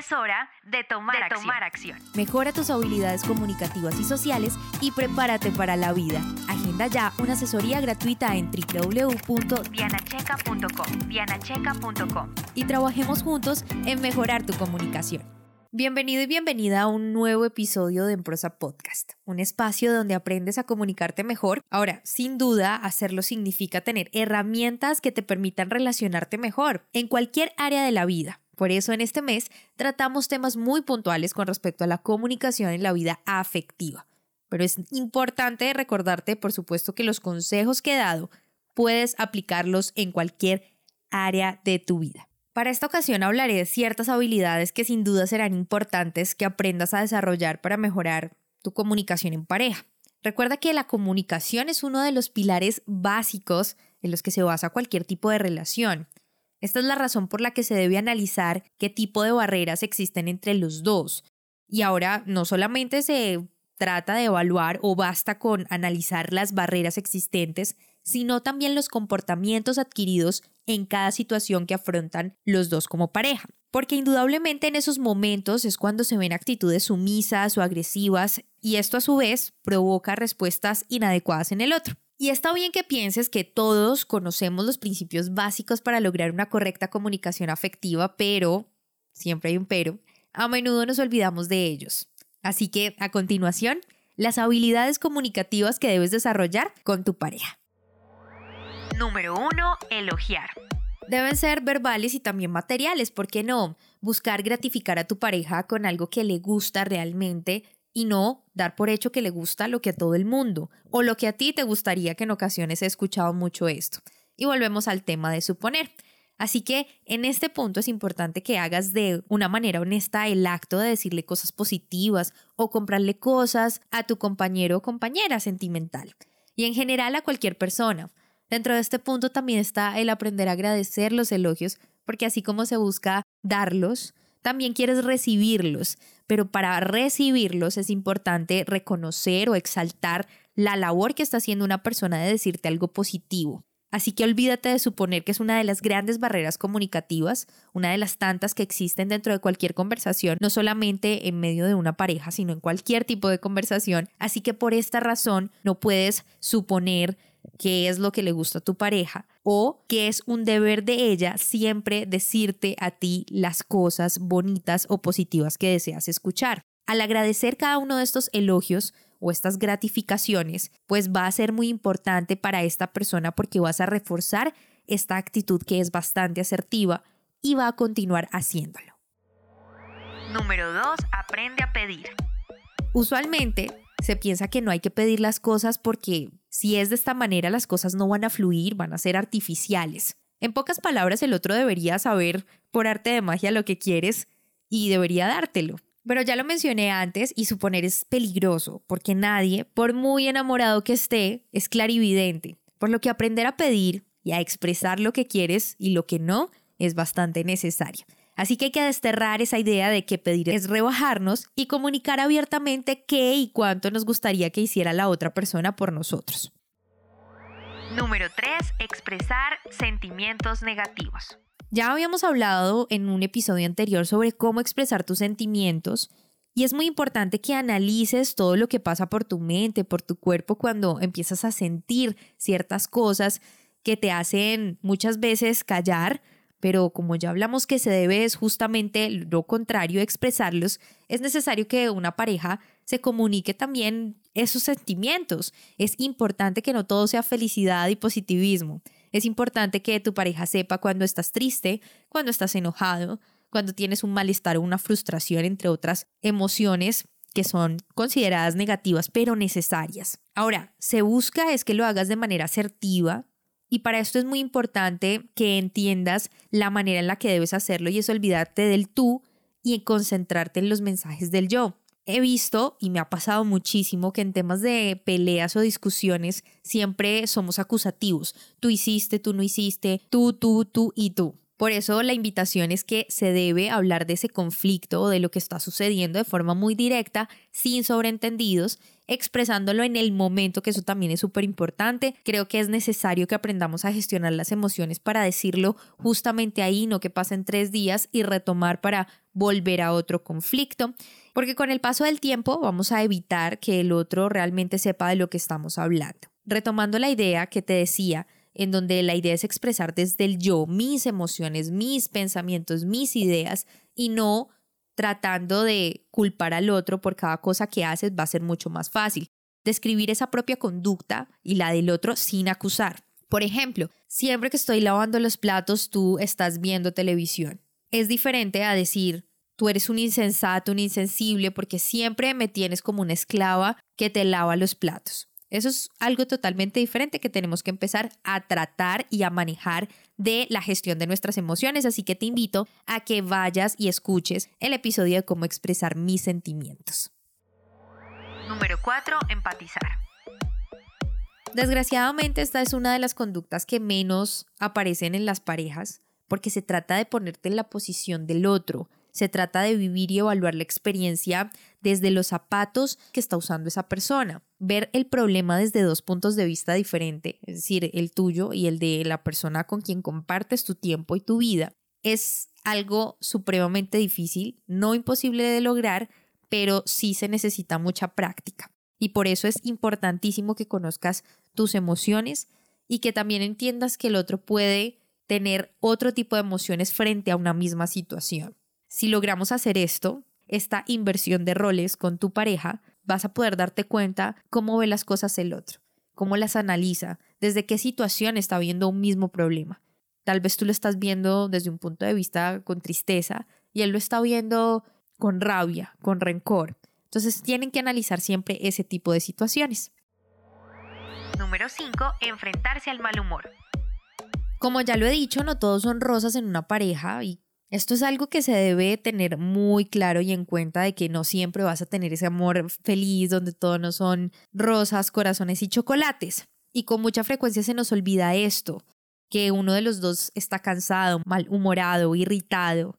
Es hora de tomar, tomar acción. Mejora tus habilidades comunicativas y sociales y prepárate para la vida. Agenda ya una asesoría gratuita en www.dianacheca.com dianacheca.com y trabajemos juntos en mejorar tu comunicación. Bienvenido y bienvenida a un nuevo episodio de Emprosa Podcast, un espacio donde aprendes a comunicarte mejor. Ahora, sin duda, hacerlo significa tener herramientas que te permitan relacionarte mejor en cualquier área de la vida por eso en este mes tratamos temas muy puntuales con respecto a la comunicación en la vida afectiva. Pero es importante recordarte, por supuesto, que los consejos que he dado puedes aplicarlos en cualquier área de tu vida. Para esta ocasión hablaré de ciertas habilidades que sin duda serán importantes que aprendas a desarrollar para mejorar tu comunicación en pareja. Recuerda que la comunicación es uno de los pilares básicos en los que se basa cualquier tipo de relación. Esta es la razón por la que se debe analizar qué tipo de barreras existen entre los dos. Y ahora no solamente se trata de evaluar o basta con analizar las barreras existentes, sino también los comportamientos adquiridos en cada situación que afrontan los dos como pareja. Porque indudablemente en esos momentos es cuando se ven actitudes sumisas o agresivas y esto a su vez provoca respuestas inadecuadas en el otro. Y está bien que pienses que todos conocemos los principios básicos para lograr una correcta comunicación afectiva, pero, siempre hay un pero, a menudo nos olvidamos de ellos. Así que, a continuación, las habilidades comunicativas que debes desarrollar con tu pareja. Número 1. Elogiar. Deben ser verbales y también materiales, ¿por qué no? Buscar gratificar a tu pareja con algo que le gusta realmente y no dar por hecho que le gusta lo que a todo el mundo o lo que a ti te gustaría que en ocasiones he escuchado mucho esto. Y volvemos al tema de suponer. Así que en este punto es importante que hagas de una manera honesta el acto de decirle cosas positivas o comprarle cosas a tu compañero o compañera sentimental y en general a cualquier persona. Dentro de este punto también está el aprender a agradecer los elogios porque así como se busca darlos, también quieres recibirlos, pero para recibirlos es importante reconocer o exaltar la labor que está haciendo una persona de decirte algo positivo. Así que olvídate de suponer que es una de las grandes barreras comunicativas, una de las tantas que existen dentro de cualquier conversación, no solamente en medio de una pareja, sino en cualquier tipo de conversación. Así que por esta razón no puedes suponer qué es lo que le gusta a tu pareja o que es un deber de ella siempre decirte a ti las cosas bonitas o positivas que deseas escuchar. Al agradecer cada uno de estos elogios o estas gratificaciones, pues va a ser muy importante para esta persona porque vas a reforzar esta actitud que es bastante asertiva y va a continuar haciéndolo. Número 2. Aprende a pedir. Usualmente se piensa que no hay que pedir las cosas porque si es de esta manera las cosas no van a fluir, van a ser artificiales. En pocas palabras, el otro debería saber por arte de magia lo que quieres y debería dártelo. Pero ya lo mencioné antes y suponer es peligroso, porque nadie, por muy enamorado que esté, es clarividente, por lo que aprender a pedir y a expresar lo que quieres y lo que no es bastante necesario. Así que hay que desterrar esa idea de que pedir es rebajarnos y comunicar abiertamente qué y cuánto nos gustaría que hiciera la otra persona por nosotros. Número 3. Expresar sentimientos negativos. Ya habíamos hablado en un episodio anterior sobre cómo expresar tus sentimientos y es muy importante que analices todo lo que pasa por tu mente, por tu cuerpo cuando empiezas a sentir ciertas cosas que te hacen muchas veces callar pero como ya hablamos que se debe es justamente lo contrario, expresarlos, es necesario que una pareja se comunique también esos sentimientos. Es importante que no todo sea felicidad y positivismo. Es importante que tu pareja sepa cuando estás triste, cuando estás enojado, cuando tienes un malestar o una frustración, entre otras emociones que son consideradas negativas pero necesarias. Ahora, se busca es que lo hagas de manera asertiva, y para esto es muy importante que entiendas la manera en la que debes hacerlo y es olvidarte del tú y concentrarte en los mensajes del yo. He visto y me ha pasado muchísimo que en temas de peleas o discusiones siempre somos acusativos. Tú hiciste, tú no hiciste, tú, tú, tú y tú. Por eso la invitación es que se debe hablar de ese conflicto o de lo que está sucediendo de forma muy directa, sin sobreentendidos, expresándolo en el momento, que eso también es súper importante. Creo que es necesario que aprendamos a gestionar las emociones para decirlo justamente ahí, no que pasen tres días y retomar para volver a otro conflicto, porque con el paso del tiempo vamos a evitar que el otro realmente sepa de lo que estamos hablando. Retomando la idea que te decía, en donde la idea es expresar desde el yo mis emociones, mis pensamientos, mis ideas y no tratando de culpar al otro por cada cosa que haces va a ser mucho más fácil. Describir esa propia conducta y la del otro sin acusar. Por ejemplo, siempre que estoy lavando los platos, tú estás viendo televisión. Es diferente a decir, tú eres un insensato, un insensible, porque siempre me tienes como una esclava que te lava los platos. Eso es algo totalmente diferente que tenemos que empezar a tratar y a manejar de la gestión de nuestras emociones, así que te invito a que vayas y escuches el episodio de cómo expresar mis sentimientos. Número 4. Empatizar. Desgraciadamente esta es una de las conductas que menos aparecen en las parejas porque se trata de ponerte en la posición del otro, se trata de vivir y evaluar la experiencia desde los zapatos que está usando esa persona, ver el problema desde dos puntos de vista diferentes, es decir, el tuyo y el de la persona con quien compartes tu tiempo y tu vida. Es algo supremamente difícil, no imposible de lograr, pero sí se necesita mucha práctica. Y por eso es importantísimo que conozcas tus emociones y que también entiendas que el otro puede tener otro tipo de emociones frente a una misma situación. Si logramos hacer esto, esta inversión de roles con tu pareja, vas a poder darte cuenta cómo ve las cosas el otro, cómo las analiza, desde qué situación está viendo un mismo problema. Tal vez tú lo estás viendo desde un punto de vista con tristeza y él lo está viendo con rabia, con rencor. Entonces tienen que analizar siempre ese tipo de situaciones. Número 5. Enfrentarse al mal humor. Como ya lo he dicho, no todos son rosas en una pareja y esto es algo que se debe tener muy claro y en cuenta de que no siempre vas a tener ese amor feliz donde todo no son rosas, corazones y chocolates. Y con mucha frecuencia se nos olvida esto, que uno de los dos está cansado, malhumorado, irritado.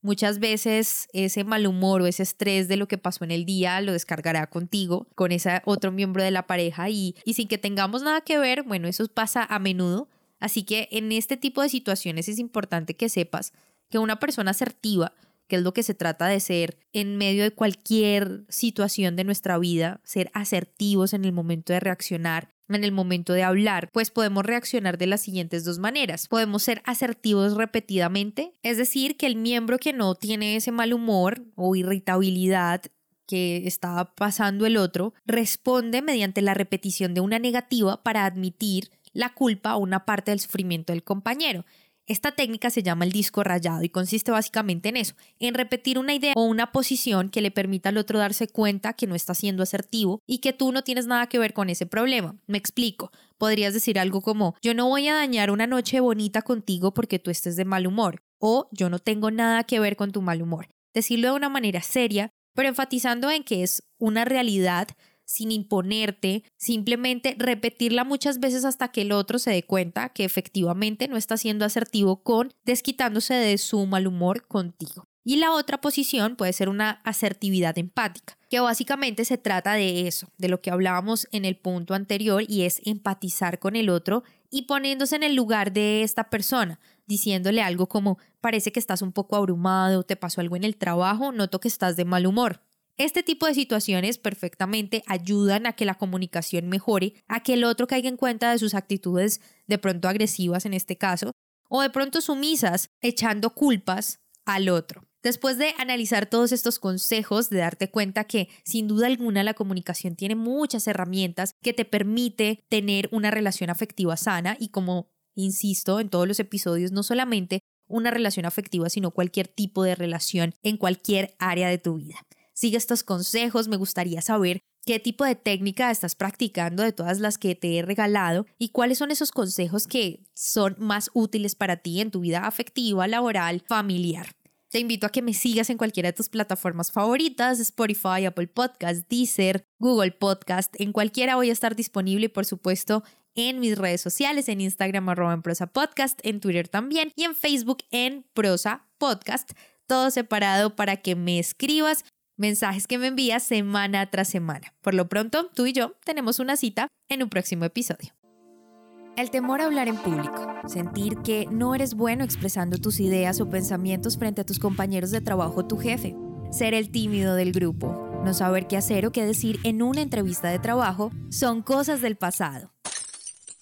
Muchas veces ese mal humor o ese estrés de lo que pasó en el día lo descargará contigo, con ese otro miembro de la pareja y, y sin que tengamos nada que ver, bueno, eso pasa a menudo. Así que en este tipo de situaciones es importante que sepas que una persona asertiva, que es lo que se trata de ser en medio de cualquier situación de nuestra vida, ser asertivos en el momento de reaccionar, en el momento de hablar, pues podemos reaccionar de las siguientes dos maneras. Podemos ser asertivos repetidamente, es decir, que el miembro que no tiene ese mal humor o irritabilidad que está pasando el otro, responde mediante la repetición de una negativa para admitir la culpa o una parte del sufrimiento del compañero. Esta técnica se llama el disco rayado y consiste básicamente en eso, en repetir una idea o una posición que le permita al otro darse cuenta que no está siendo asertivo y que tú no tienes nada que ver con ese problema. Me explico. Podrías decir algo como, yo no voy a dañar una noche bonita contigo porque tú estés de mal humor o yo no tengo nada que ver con tu mal humor. Decirlo de una manera seria, pero enfatizando en que es una realidad sin imponerte, simplemente repetirla muchas veces hasta que el otro se dé cuenta que efectivamente no está siendo asertivo con desquitándose de su mal humor contigo. Y la otra posición puede ser una asertividad empática, que básicamente se trata de eso, de lo que hablábamos en el punto anterior y es empatizar con el otro y poniéndose en el lugar de esta persona, diciéndole algo como parece que estás un poco abrumado, te pasó algo en el trabajo, noto que estás de mal humor. Este tipo de situaciones perfectamente ayudan a que la comunicación mejore, a que el otro caiga en cuenta de sus actitudes de pronto agresivas en este caso, o de pronto sumisas, echando culpas al otro. Después de analizar todos estos consejos, de darte cuenta que sin duda alguna la comunicación tiene muchas herramientas que te permite tener una relación afectiva sana y como insisto en todos los episodios, no solamente una relación afectiva, sino cualquier tipo de relación en cualquier área de tu vida. Sigue estos consejos, me gustaría saber qué tipo de técnica estás practicando de todas las que te he regalado y cuáles son esos consejos que son más útiles para ti en tu vida afectiva, laboral, familiar. Te invito a que me sigas en cualquiera de tus plataformas favoritas, Spotify, Apple Podcast, Deezer, Google Podcast, en cualquiera voy a estar disponible y por supuesto en mis redes sociales, en Instagram arroba en prosa podcast, en Twitter también y en Facebook en prosa podcast, todo separado para que me escribas mensajes que me envías semana tras semana. Por lo pronto, tú y yo tenemos una cita en un próximo episodio. El temor a hablar en público, sentir que no eres bueno expresando tus ideas o pensamientos frente a tus compañeros de trabajo o tu jefe, ser el tímido del grupo, no saber qué hacer o qué decir en una entrevista de trabajo, son cosas del pasado.